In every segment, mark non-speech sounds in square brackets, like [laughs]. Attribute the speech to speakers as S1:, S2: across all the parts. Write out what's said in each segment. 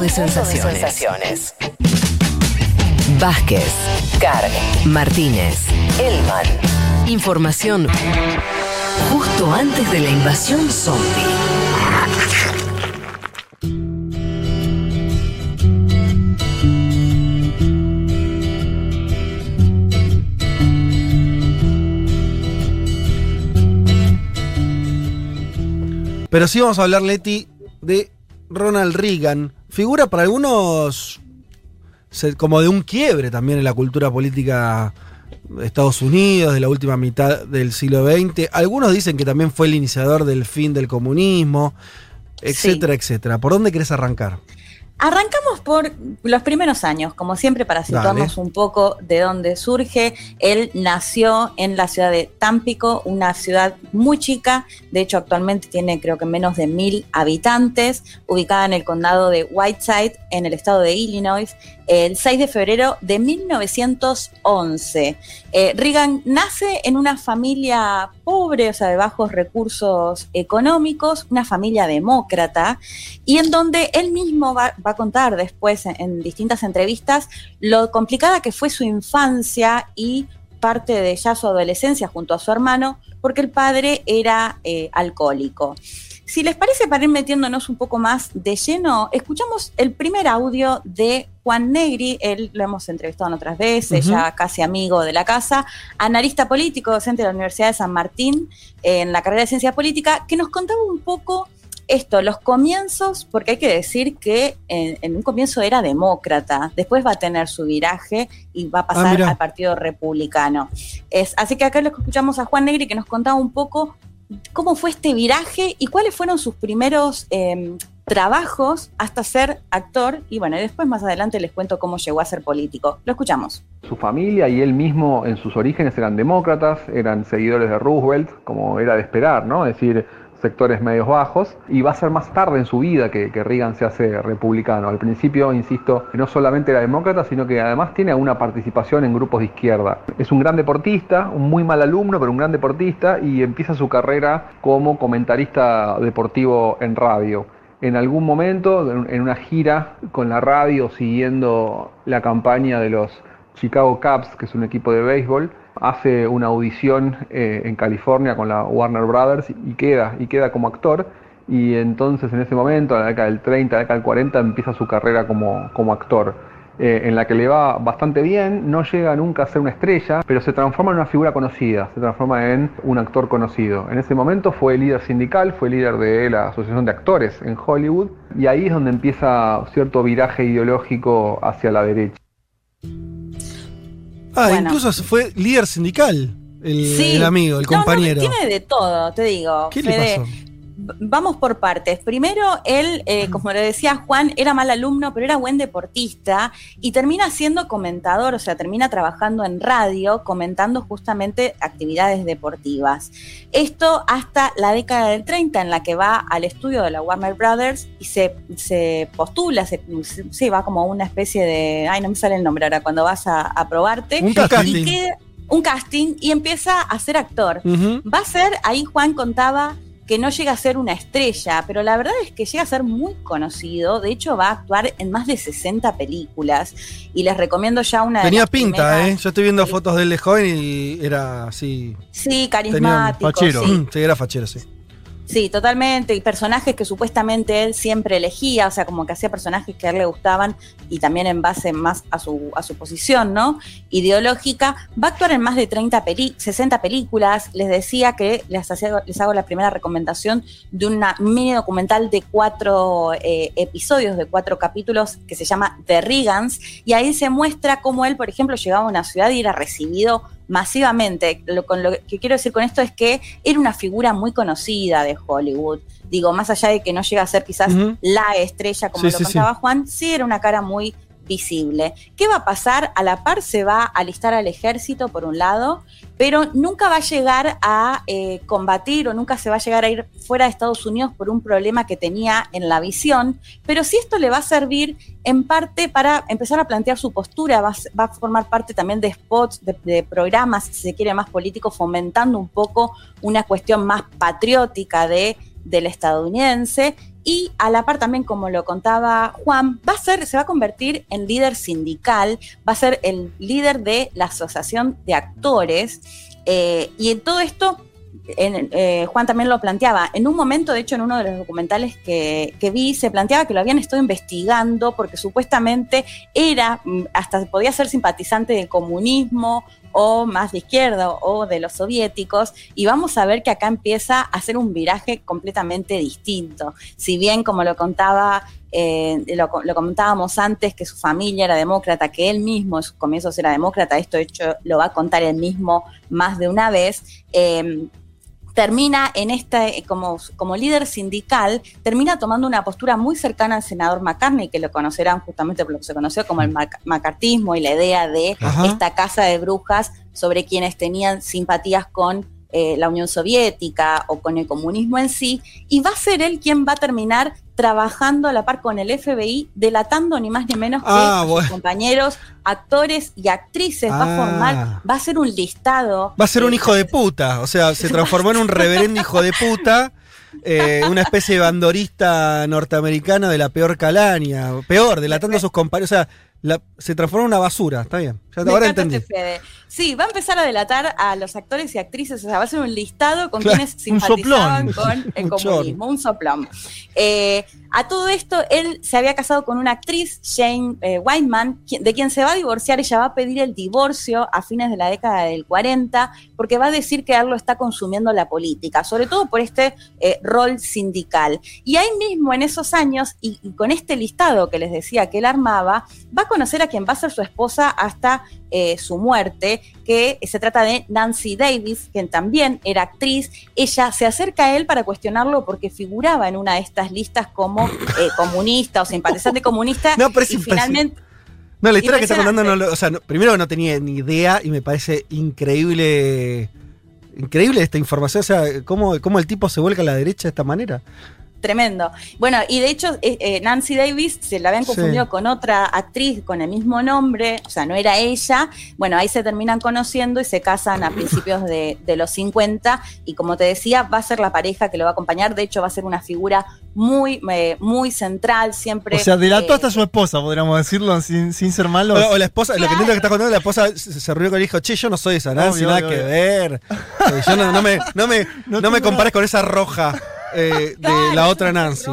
S1: de sensaciones. Vázquez, Carg, Martínez, Elman. Información justo antes de la invasión zombie.
S2: Pero sí vamos a hablar, Leti, de Ronald Reagan. Figura para algunos como de un quiebre también en la cultura política de Estados Unidos, de la última mitad del siglo XX. Algunos dicen que también fue el iniciador del fin del comunismo, etcétera, etcétera. ¿Por dónde querés arrancar?
S3: Arrancamos por los primeros años, como siempre, para situarnos
S2: Dale.
S3: un poco de dónde surge. Él nació en la ciudad de Tampico, una ciudad muy chica, de hecho actualmente tiene creo que menos de mil habitantes, ubicada en el condado de Whiteside, en el estado de Illinois, el 6 de febrero de 1911. Eh, Reagan nace en una familia pobre, o sea, de bajos recursos económicos, una familia demócrata, y en donde él mismo va, a contar después en, en distintas entrevistas lo complicada que fue su infancia y parte de ya su adolescencia junto a su hermano, porque el padre era eh, alcohólico. Si les parece, para ir metiéndonos un poco más de lleno, escuchamos el primer audio de Juan Negri, él lo hemos entrevistado en otras veces,
S2: Ujú.
S3: ya casi amigo de la casa, analista político, docente de la Universidad de San Martín en la carrera de Ciencia Política, que nos contaba un poco esto, los comienzos, porque hay que decir que en, en un comienzo era demócrata, después va a tener su viraje y va a pasar
S2: Ah, mirá.
S3: al Partido Republicano. Es, así que acá lo escuchamos a Juan Negri que nos contaba un poco cómo fue este viraje y cuáles fueron sus primeros eh, trabajos hasta ser actor. Y bueno, después más adelante les cuento cómo llegó a ser político. Lo escuchamos.
S4: Su familia y él mismo en sus orígenes eran demócratas, eran seguidores de Roosevelt, como era de esperar, ¿no? Es decir, sectores medios bajos, y va a ser más tarde en su vida que, que Reagan se hace republicano. Al principio, insisto, no solamente era demócrata, sino que además tiene una participación en grupos de izquierda. Es un gran deportista, un muy mal alumno, pero un gran deportista, y empieza su carrera como comentarista deportivo en radio en algún momento, en en una gira con la radio, siguiendo la campaña de los Chicago Cubs, que es un equipo de béisbol, hace una audición eh, en California con la Warner Brothers y queda, y queda como actor. Y entonces en ese momento, en la década del 30, la década del 40, empieza su carrera como, como actor. Eh, en la que le va bastante bien, no llega nunca a ser una estrella, pero se transforma en una figura conocida, se transforma en un actor conocido. En ese momento fue líder sindical, fue líder de la Asociación de Actores en Hollywood, y ahí es donde empieza cierto viraje ideológico hacia la derecha.
S2: Ah,
S3: Bueno.
S2: incluso fue líder sindical, el, el amigo, el
S3: No, no,
S2: compañero.
S3: tiene de todo, te digo.
S2: ¿Qué le pasó?
S3: Vamos por partes. Primero, él, eh, como le decía Juan, era mal alumno, pero era buen deportista y termina siendo comentador, o sea, termina trabajando en radio, comentando justamente actividades deportivas. Esto hasta la década del 30, en la que va al estudio de la Warner Brothers y se, se postula, se, va como una especie de, ay, no me sale el nombre ahora, cuando vas a, a probarte.
S2: Un
S3: y
S2: casting.
S3: queda- un casting y empieza a ser actor. Va a ser, ahí Juan contaba que no llega a ser una estrella, pero la verdad es que llega a ser muy conocido. De hecho, va a actuar en más de 60 películas. Y les recomiendo ya una de
S2: Tenía
S3: las
S2: pinta, ¿eh? Yo estoy viendo fotos de él de joven y era así.
S3: Sí, carismático.
S2: fachero.
S3: sí.
S2: Sí, era fachero, sí.
S3: Sí, totalmente. Y personajes que supuestamente él siempre elegía, o sea, como que hacía personajes que a él le gustaban y también en base más a su, a su posición, ¿no? Ideológica. Va a actuar en más de 30 peli 60 películas. Les decía que les, hacía- les hago la primera recomendación de una mini documental de cuatro eh, episodios, de cuatro capítulos, que se llama The Regans. Y ahí se muestra cómo él, por ejemplo, llegaba a una ciudad y era recibido masivamente. Lo, con lo que quiero decir con esto es que era una figura muy conocida de Hollywood. Digo, más allá de que no llega a ser quizás la estrella como
S2: Sí,
S3: lo
S2: sí,
S3: contaba Juan, sí era una cara muy visible. ¿Qué va a pasar? A la par se va a alistar al ejército, por un lado, pero nunca va a llegar a eh, combatir o nunca se va a llegar a ir fuera de Estados Unidos por un problema que tenía en la visión, pero sí esto le va a servir en parte para empezar a plantear su postura, va, a formar parte también de spots, de, de programas, si se quiere, más políticos, fomentando un poco una cuestión más patriótica de del estadounidense y a la par también, como lo contaba Juan, va a ser, se va a convertir en líder sindical, va a ser el líder de la Asociación de Actores, eh, y en todo esto eh, Juan también lo planteaba. En un momento, de hecho, en uno de los documentales que, vi, se planteaba que lo habían estado investigando porque supuestamente era, mm, hasta podía ser simpatizante del comunismo o más de izquierda o de los soviéticos, y vamos a ver que acá empieza a hacer un viraje completamente distinto. Si bien, como lo contaba, eh, lo, comentábamos antes, que su familia era demócrata, que él mismo en sus comienzos era demócrata, esto hecho lo va a contar él mismo más de una vez. Eh, termina en esta, eh, como, como líder sindical, termina tomando una postura muy cercana al senador McCartney, que lo conocerán justamente por lo que se conoció como el macartismo y la idea de esta casa de brujas sobre quienes tenían simpatías con eh, la Unión Soviética o con el comunismo en sí, y va a ser él quien va a terminar trabajando a la par con el FBI, delatando ni más ni menos que ah, sus compañeros, actores y actrices. Va a formar, ah. va a ser un listado.
S2: Va a ser un hijo de puta, o sea, se transformó en un reverendo hijo de puta. Eh, una especie de bandorista norteamericano de la peor calaña, peor, delatando a sus compañeros. O sea, se transformó en una basura, está bien. Ahora entendí.
S3: Sí, va a empezar a delatar a los actores y actrices, o sea, va a ser un listado con quienes simpatizaban con el [laughs] comunismo, un soplón. Eh, a todo esto, él se había casado con una actriz, Jane eh, de quien se va a divorciar. Ella va a pedir el divorcio a fines de la década del 40, porque va a decir que él lo está consumiendo la política, sobre todo por este eh, rol sindical. Y ahí mismo, en esos años, y, con este listado que les decía que él armaba, va a conocer a quien va a ser su esposa hasta eh, su muerte, que se trata de Nancy Davis, quien también era actriz. Ella se acerca a él para cuestionarlo porque figuraba en una de estas listas como eh, comunista o simpatizante comunista. [laughs]
S2: No, pero es y finalmente. No, la historia que está contando, no, o sea, primero no tenía ni idea y me parece increíble. Increíble esta información, o sea, cómo, cómo el tipo se vuelca a la derecha de esta manera
S3: tremendo. Bueno, y de hecho eh, eh, Nancy Davis se la habían confundido con otra actriz con el mismo nombre, o sea, no era ella. Bueno, ahí se terminan conociendo y se casan a [clears throat] principios de, los 50 y como te decía, va a ser la pareja que lo va a acompañar, de hecho va a ser una figura muy, eh, muy central siempre.
S2: O sea, delató hasta su esposa, podríamos decirlo, sin, ser malo. O, la esposa, lo que entiendo que está contando, la esposa se, rió con el hijo, che, yo no soy esa Nancy, nada que ver. [laughs] yo no, me, no me, no me compares con esa roja. Eh, de [laughs] la otra Nancy.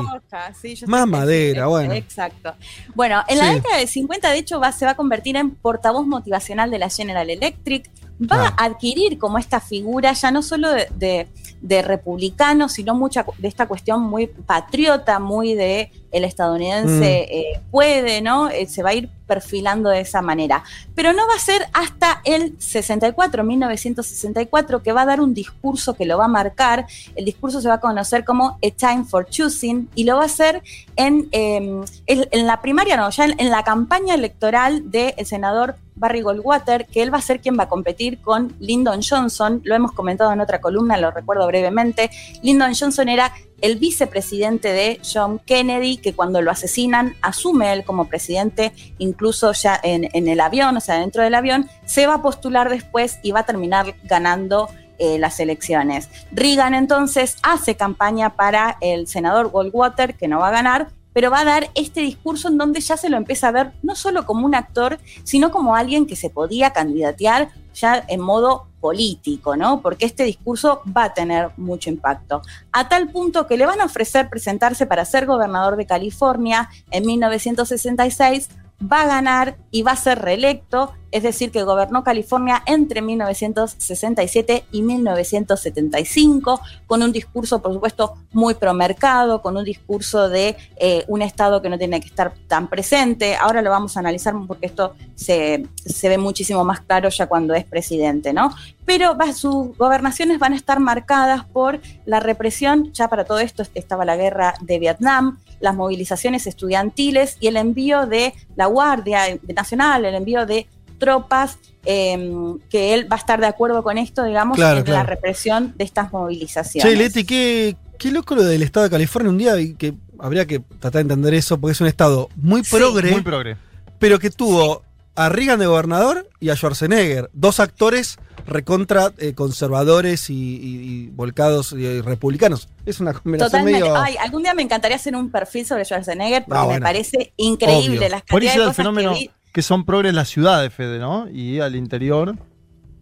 S2: Más madera, bueno.
S3: Exacto. Bueno, en la década de 50, de hecho, va, se va a convertir en portavoz motivacional de la General Electric. Va a adquirir como esta figura ya no solo de, de republicano, sino mucha de esta cuestión muy patriota, muy de el estadounidense mm. eh, puede, ¿no? Eh, se va a ir perfilando de esa manera. Pero no va a ser hasta el 64, 1964, que va a dar un discurso que lo va a marcar. El discurso se va a conocer como A Time for Choosing y lo va a hacer en, em, en, la primaria, no, ya en, la campaña electoral del senador Barry Goldwater, que él va a ser quien va a competir con Lyndon Johnson. Lo hemos comentado en otra columna, lo recuerdo brevemente. Lyndon Johnson era el vicepresidente de John Kennedy, que cuando lo asesinan asume él como presidente, incluso ya en, el avión, o sea, dentro del avión, se va a postular después y va a terminar ganando eh, las elecciones. Reagan entonces hace campaña para el senador Goldwater, que no va a ganar, pero va a dar este discurso en donde ya se lo empieza a ver no solo como un actor, sino como alguien que se podía candidatear ya en modo político, ¿no? Porque este discurso va a tener mucho impacto. A tal punto que le van a ofrecer presentarse para ser gobernador de California en 1966, va a ganar y va a ser reelecto es decir, que gobernó California entre 1967 y 1975, con un discurso, por supuesto, muy promercado, con un discurso de eh, un Estado que no tiene que estar tan presente. Ahora lo vamos a analizar porque esto se, ve muchísimo más claro ya cuando es presidente, ¿no? Pero sus gobernaciones van a estar marcadas por la represión, ya para todo esto estaba la guerra de Vietnam, las movilizaciones estudiantiles y el envío de la Guardia Nacional, el envío de tropas, em, que él va a estar de acuerdo con esto, digamos, en la represión de estas movilizaciones.
S2: Che, Leti, qué, qué loco lo del estado de California un día, y que habría que tratar de entender eso, porque es un estado muy progre,
S5: muy progre.
S2: pero que tuvo a Reagan de gobernador y a Schwarzenegger, dos actores recontra eh, conservadores y, volcados y, republicanos. Es una combinación medio...
S3: Ay, algún día me encantaría hacer un perfil sobre Schwarzenegger porque
S2: Ah,
S3: me parece increíble
S2: Obvio.
S3: las
S5: Por
S3: cantidades
S5: eso
S3: de
S5: el
S3: cosas
S5: fenómeno
S3: que vi.
S5: Que son progres las ciudades, Fede, ¿no? Y al interior.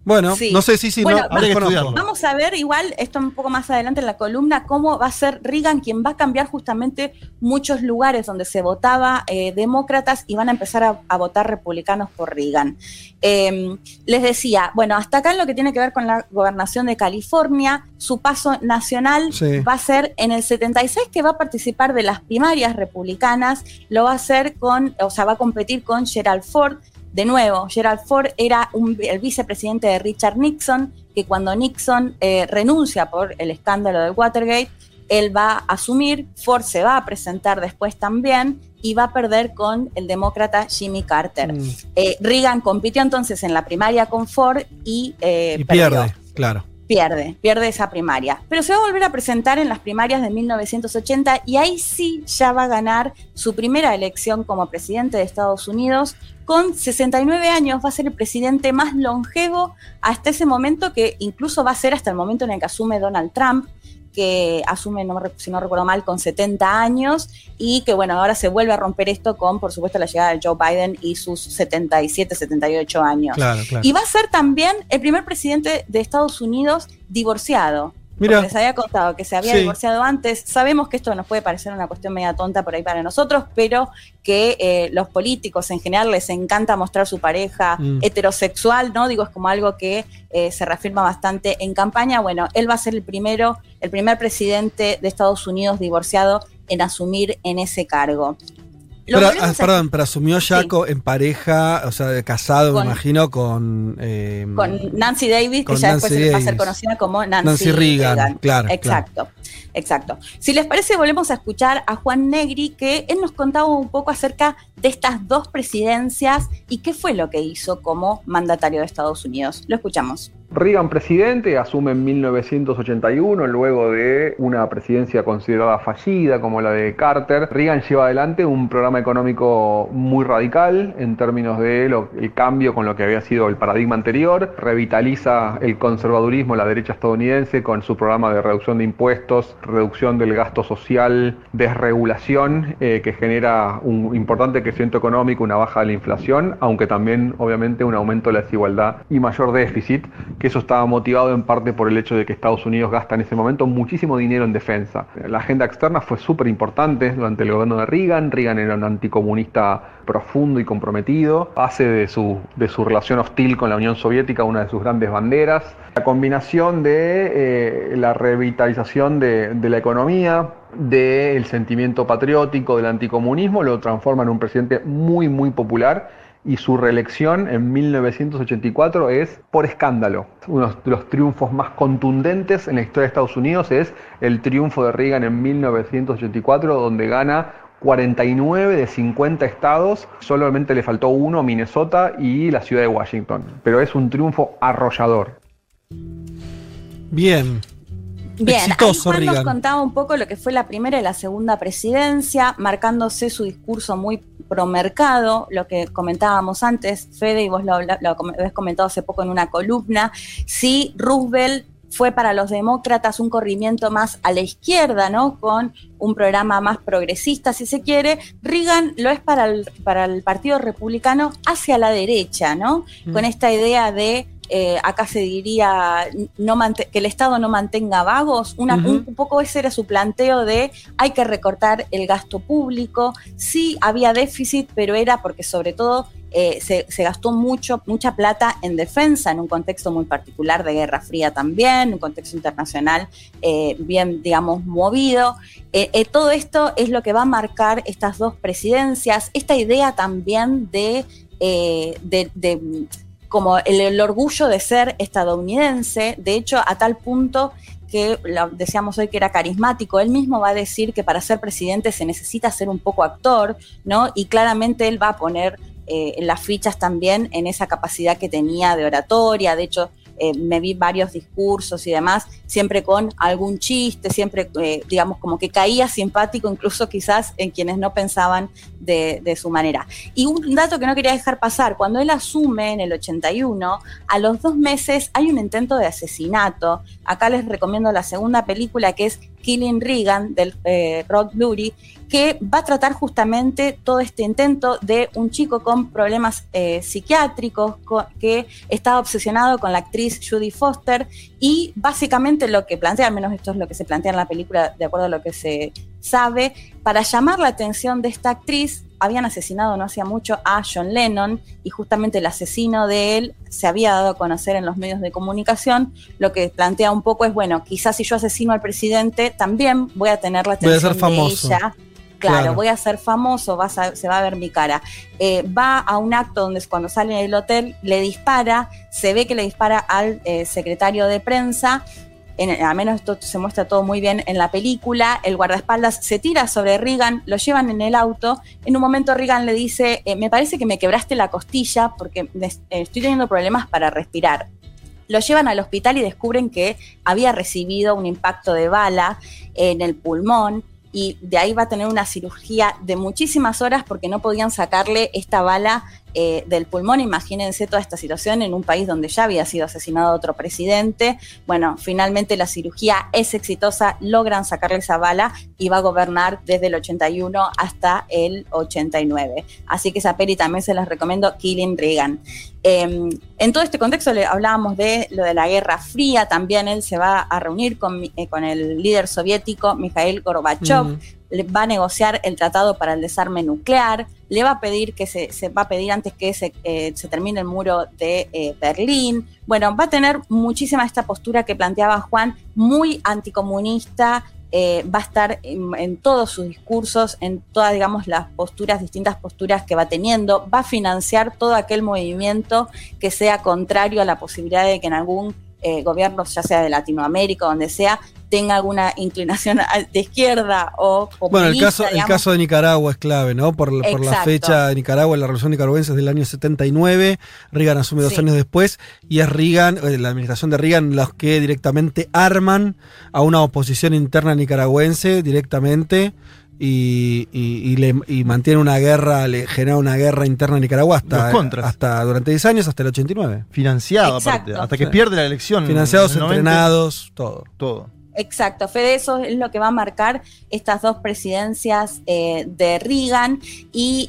S2: Bueno,
S3: Sí.
S2: no sé, sí, sí,
S3: Bueno,
S2: no,
S5: habría que.
S3: Vamos a ver igual, esto un poco más adelante en la columna, cómo va a ser Reagan quien va a cambiar justamente muchos lugares donde se votaba eh, demócratas y van a empezar a, a votar republicanos por Reagan. Eh, les decía, bueno, hasta acá en lo que tiene que ver con la gobernación de California, su paso nacional
S2: Sí.
S3: va a ser en el 76 que va a participar de las primarias republicanas, lo va a hacer con, o sea, va a competir con Gerald Ford. De nuevo, Gerald Ford era un- el vicepresidente de Richard Nixon, que cuando Nixon eh, renuncia por el escándalo del Watergate, él va a asumir, Ford se va a presentar después también y va a perder con el demócrata Jimmy Carter.
S2: Mm,
S3: Eh, Reagan compitió entonces en la primaria con Ford y, eh,
S2: y
S3: perdió
S2: pierde, claro.
S3: Pierde, pierde esa primaria. Pero se va a volver a presentar en las primarias de 1980 y ahí sí ya va a ganar su primera elección como presidente de Estados Unidos. Con 69 años va a ser el presidente más longevo hasta ese momento, que incluso va a ser hasta el momento en el que asume Donald Trump que asume, no si no recuerdo mal, con 70 años y que bueno, ahora se vuelve a romper esto con, por supuesto, la llegada de Joe Biden y sus 77, 78 años.
S2: Claro, claro.
S3: Y va a ser también el primer presidente de Estados Unidos divorciado.
S2: Mira.
S3: Les había contado que se había
S2: Sí.
S3: divorciado antes. Sabemos que esto nos puede parecer una cuestión media tonta por ahí para nosotros, pero que eh, los políticos en general les encanta mostrar su pareja
S2: Mm.
S3: heterosexual, ¿no? Digo, es como algo que eh, se reafirma bastante en campaña. Bueno, él va a ser el primero, el primer presidente de Estados Unidos divorciado en asumir en ese cargo.
S2: Pero,
S3: volvemos
S2: ah,
S3: a-
S2: perdón, pero asumió ya
S3: Sí.
S2: co- en pareja, o sea, casado,
S3: Con-
S2: me imagino, con. eh,
S3: con Nancy Davis,
S2: Con
S3: que ya
S2: Nancy
S3: después va a ser
S2: Davis.
S3: conocida como Nancy,
S2: Nancy Reagan, claro,
S3: Exacto, exacto. Si les parece, volvemos a escuchar a Juan Negri, que él nos contaba un poco acerca de estas dos presidencias y qué fue lo que hizo como mandatario de Estados Unidos. Lo escuchamos.
S4: Reagan presidente asume en 1981 luego de una presidencia considerada fallida como la de Carter. Reagan lleva adelante un programa económico muy radical en términos de cambio con lo que había sido el paradigma anterior. Revitaliza el conservadurismo, la derecha estadounidense con su programa de reducción de impuestos, reducción del gasto social, desregulación eh, que genera un importante crecimiento económico, una baja de la inflación, aunque también obviamente un aumento de la desigualdad y mayor déficit, que eso estaba motivado en parte por el hecho de que Estados Unidos gasta en ese momento muchísimo dinero en defensa. La agenda externa fue súper importante durante el gobierno de Reagan. Reagan era un anticomunista profundo y comprometido. Hace de su, de su relación hostil con la Unión Soviética una de sus grandes banderas. La combinación de eh, la revitalización de, de la economía, del sentimiento patriótico, del anticomunismo, lo transforma en un presidente muy, muy popular y su reelección en 1984 es por escándalo. Uno de los triunfos más contundentes en la historia de Estados Unidos es el triunfo de Reagan en 1984, donde gana 49 de 50 estados, solamente le faltó uno, Minnesota y la ciudad de Washington. Pero es un triunfo arrollador.
S2: Bien.
S3: Bien,
S2: Exitoso,
S3: ahí Juan nos contaba un poco lo que fue la primera y la segunda presidencia, marcándose su discurso muy promercado, lo que comentábamos antes, Fede, y vos lo, lo com- habías comentado hace poco en una columna, si Roosevelt fue para los demócratas un corrimiento más a la izquierda, ¿no? Con un programa más progresista, si se quiere. Reagan lo es para el, para el Partido Republicano hacia la derecha, ¿no?
S2: Mm.
S3: Con esta idea de eh, acá se diría no que el Estado no mantenga vagos, una,
S2: Ujú.
S3: un, un poco ese era su planteo de hay que recortar el gasto público, sí había déficit, pero era porque sobre todo eh, se, gastó mucho, mucha plata en defensa en un contexto muy particular de Guerra Fría también, un contexto internacional eh, bien, digamos, movido. Eh, todo esto es lo que va a marcar estas dos presidencias, esta idea también de, de, como el, el orgullo de ser estadounidense, de hecho, a tal punto que lo decíamos hoy que era carismático, él mismo va a decir que para ser presidente se necesita ser un poco actor, ¿no? Y claramente él va a poner eh, en las fichas también en esa capacidad que tenía de oratoria, de hecho, eh, me vi varios discursos y demás, siempre con algún chiste, siempre, eh, digamos, como que caía simpático, incluso quizás en quienes no pensaban de, su manera. Y un dato que no quería dejar pasar, cuando él asume en el 81, a los dos meses hay un intento de asesinato. Acá les recomiendo la segunda película que es Killing Reagan, del eh, Rod Lurie, que va a tratar justamente todo este intento de un chico con problemas eh, psiquiátricos que estaba obsesionado con la actriz Judy Foster y básicamente lo que plantea, al menos esto es lo que se plantea en la película de acuerdo a lo que se sabe, para llamar la atención de esta actriz, habían asesinado no hacía mucho a John Lennon y justamente el asesino de él se había dado a conocer en los medios de comunicación. Lo que plantea un poco es, bueno, quizás si yo asesino al presidente, también voy a tener la atención
S2: de ella
S3: Claro, voy a ser famoso, se va a ver mi cara. Eh, va a un acto donde cuando sale del hotel le dispara, se ve que le dispara al eh, secretario de prensa. En, al menos esto se muestra todo muy bien en la película. El guardaespaldas se tira sobre Reagan, lo llevan en el auto. En un momento Reagan le dice, eh, me parece que me quebraste la costilla porque estoy teniendo problemas para respirar. Lo llevan al hospital y descubren que había recibido un impacto de bala en el pulmón y de ahí va a tener una cirugía de muchísimas horas porque no podían sacarle esta bala eh, del pulmón. Imagínense toda esta situación en un país donde ya había sido asesinado otro presidente. Bueno, finalmente la cirugía es exitosa, logran sacarle esa bala y va a gobernar desde el 81 hasta el 89. Así que esa peli también se las recomiendo, Killing Reagan. Em, en todo este contexto le hablábamos de lo de la Guerra Fría, también él se va a reunir con, eh, con el líder soviético Mikhail Gorbachev, va a negociar el tratado para el desarme nuclear, le va a pedir que se, va a pedir antes que se, eh, se termine el muro de eh, Berlín. Bueno, va a tener muchísima esta postura que planteaba Juan, muy anticomunista, eh, va a estar en, todos sus discursos, en todas, digamos, las posturas, distintas posturas que va teniendo, va a financiar todo aquel movimiento que sea contrario a la posibilidad de que en algún gobierno, ya sea de Latinoamérica, donde sea, tenga alguna inclinación de izquierda o
S2: Bueno, el caso, el caso de Nicaragua es clave, ¿no? Por, la fecha de Nicaragua, la revolución nicaragüense es del año 79, Reagan asume dos años después, y es Reagan, eh, la administración de Reagan, los que directamente arman a una oposición interna nicaragüense directamente. Y, y, mantiene una guerra, le genera una guerra interna en Nicaragua hasta, hasta durante 10 años, hasta el 89.
S5: Financiado, aparte, hasta que pierde la elección.
S2: Financiados, entrenados, todo.
S5: Todo.
S3: Exacto, Fede, eso es lo que va a marcar estas dos presidencias eh, de Reagan. Y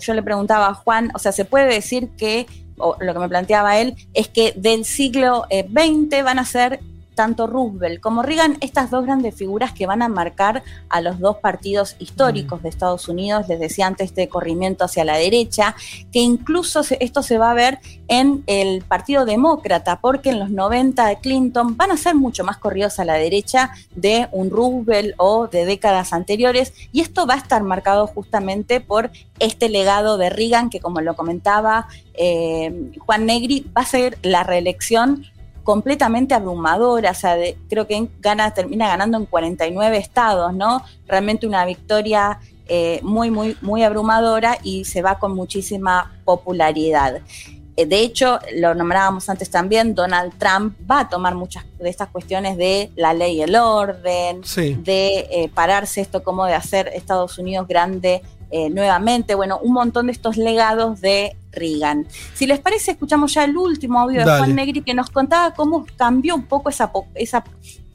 S3: yo le preguntaba a Juan, o sea, ¿se puede decir que, o lo que me planteaba él, es que del siglo XX eh, van a ser tanto Roosevelt como Reagan, estas dos grandes figuras que van a marcar a los dos partidos históricos de Estados Unidos, les decía antes, este corrimiento hacia la derecha, que incluso esto se va a ver en el Partido Demócrata, porque en los 90 de Clinton van a ser mucho más corridos a la derecha de un Roosevelt o de décadas anteriores, y esto va a estar marcado justamente por este legado de Reagan, que como lo comentaba eh, Juan Negri, va a ser la reelección completamente abrumadora, o sea, creo que gana, termina ganando en 49 estados, ¿no? Realmente una victoria eh, muy, muy, muy abrumadora y se va con muchísima popularidad. Eh, de hecho, lo nombrábamos antes también, Donald Trump va a tomar muchas de estas cuestiones de la ley y el orden, de eh, pararse esto como de hacer Estados Unidos grande nuevamente, bueno, un montón de estos legados de Reagan. Si les parece, escuchamos ya el último audio de Juan Negri que nos contaba cómo cambió un poco esa, esa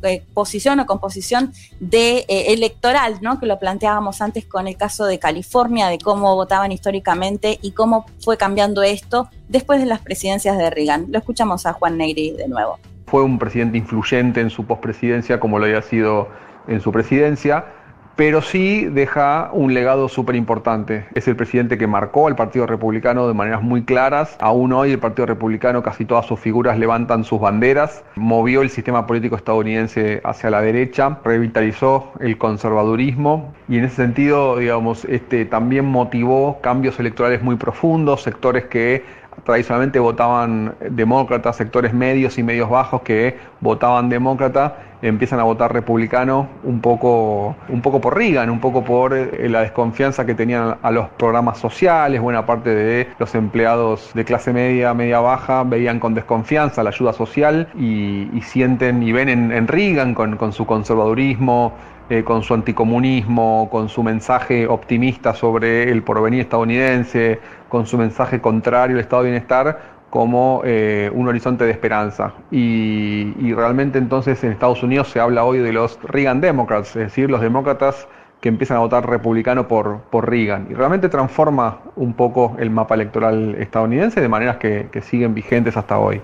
S3: eh, posición o composición de eh, electoral, ¿no? Que lo planteábamos antes con el caso de California, de cómo votaban históricamente y cómo fue cambiando esto después de las presidencias de Reagan. Lo escuchamos a Juan Negri de nuevo.
S4: Fue un presidente influyente en su pospresidencia como lo había sido en su presidencia pero sí deja un legado súper importante. Es el presidente que marcó al Partido Republicano de maneras muy claras. Aún hoy el Partido Republicano, casi todas sus figuras levantan sus banderas. Movió el sistema político estadounidense hacia la derecha, revitalizó el conservadurismo y en ese sentido, digamos, este, también motivó cambios electorales muy profundos, sectores que tradicionalmente votaban demócratas, sectores medios y medios bajos que votaban demócrata, empiezan a votar republicano un poco, un poco por Reagan, un poco por eh, la desconfianza que tenían a los programas sociales, buena parte de los empleados de clase media, media baja, veían con desconfianza la ayuda social y, sienten y ven en, Reagan con, con su conservadurismo, eh, con su anticomunismo, con su mensaje optimista sobre el porvenir estadounidense, con su mensaje contrario al estado de bienestar, como eh, un horizonte de esperanza. Y, realmente entonces en Estados Unidos se habla hoy de los Reagan Democrats, es decir, los demócratas que empiezan a votar republicano por, por Reagan. Y realmente transforma un poco el mapa electoral estadounidense de maneras que siguen vigentes hasta hoy.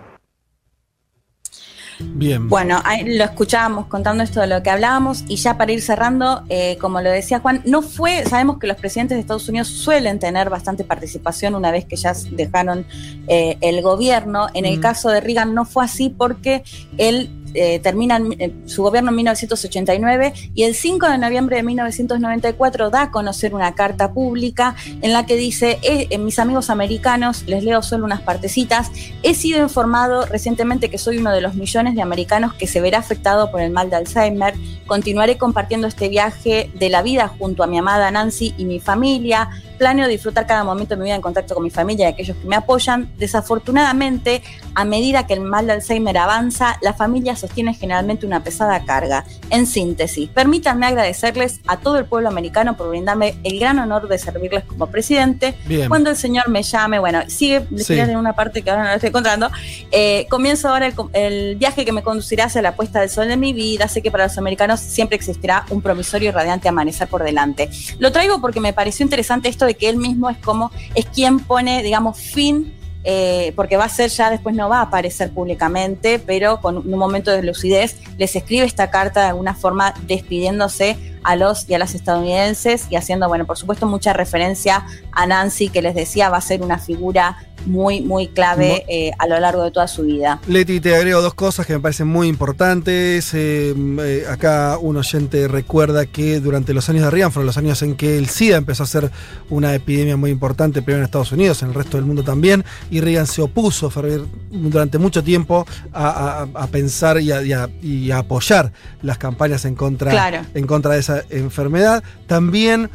S3: Bien. Bueno, lo escuchábamos contando esto de lo que hablábamos y ya para ir cerrando, eh, como lo decía Juan, no fue, sabemos que los presidentes de Estados Unidos suelen tener bastante participación una vez que ya dejaron eh, el gobierno. En el mm. caso de Reagan no fue así porque él eh, termina eh, su gobierno en 1989 y el 5 de noviembre de 1994 da a conocer una carta pública en la que dice, eh, mis amigos americanos, les leo solo unas partecitas, he sido informado recientemente que soy uno de los millones de americanos que se verá afectado por el mal de Alzheimer, continuaré compartiendo este viaje de la vida junto a mi amada Nancy y mi familia, planeo disfrutar cada momento de mi vida en contacto con mi familia y aquellos que me apoyan. Desafortunadamente, a medida que el mal de Alzheimer avanza, la familia sostiene generalmente una pesada carga. En síntesis, permítanme agradecerles a todo el pueblo americano por brindarme el gran honor de servirles como presidente. Cuando el Señor me llame, bueno, sigue en una parte que ahora no lo estoy encontrando. Eh, comienzo ahora el, el, viaje que me conducirá hacia la puesta del sol de mi vida. Sé que para los americanos siempre existirá un promisorio y radiante amanecer por delante. Lo traigo porque me pareció interesante esto que él mismo es como, es quien pone, digamos, fin eh, porque va a ser ya después no va a aparecer públicamente, pero con un momento de lucidez les escribe esta carta de alguna forma despidiéndose a los y a las estadounidenses y haciendo, bueno, por supuesto mucha referencia a Nancy que les decía va a ser una figura muy, muy clave eh, a lo largo de toda su vida.
S2: Leti, te agrego dos cosas que me parecen muy importantes. Eh, eh, acá un oyente recuerda que durante los años de Reagan fueron los años en que el SIDA empezó a ser una epidemia muy importante, primero en Estados Unidos, en el resto del mundo también, y Reagan se opuso durante mucho tiempo a, pensar y a, apoyar las campañas en contra, en contra de esa enfermedad. También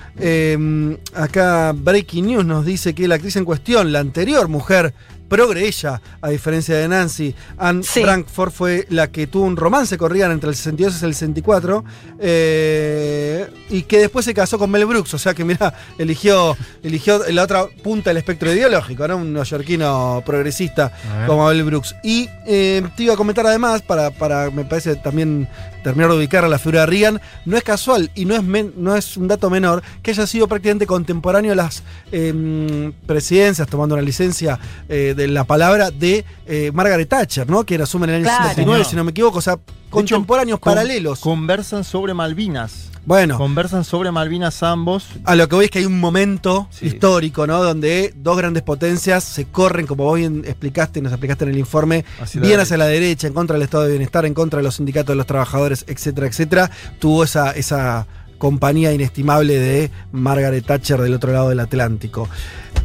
S2: acá Breaking News nos dice que la actriz en cuestión, la anterior mujer progre ella, a diferencia de Nancy. Anne Frankfurt fue la que tuvo un romance con Reagan entre el 62 y el 64 eh, y que después se casó con Mel Brooks, o sea que mira, eligió, eligió la otra punta del espectro ideológico, ¿no? Un neoyorquino progresista como Mel Brooks. Y eh, te iba a comentar además, para, para me parece también terminar de ubicar a la figura de Reagan, no es casual y no es, no es un dato menor que haya sido prácticamente contemporáneo a las em, presidencias, tomando una licencia eh, de la palabra de eh, Margaret Thatcher, ¿no? Que asume en el año 69, si no me equivoco, o sea, contemporáneos paralelos.
S5: Conversan sobre Malvinas.
S2: Bueno.
S5: Conversan sobre Malvinas ambos.
S2: A lo que voy es que hay un momento histórico, ¿no? Donde dos grandes potencias se corren, como vos bien explicaste, nos explicaste en el informe, bien hacia la derecha, en contra del estado de bienestar, en contra de los sindicatos de los trabajadores, etcétera, etcétera. Tuvo esa, esa compañía inestimable de Margaret Thatcher del otro lado del Atlántico.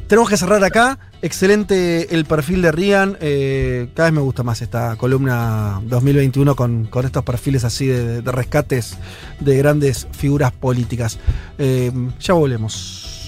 S2: Tenemos que cerrar acá. Excelente el perfil de Rian. Eh, cada vez me gusta más esta columna 2021 con, estos perfiles así de, rescates de grandes figuras políticas. Eh, ya volvemos.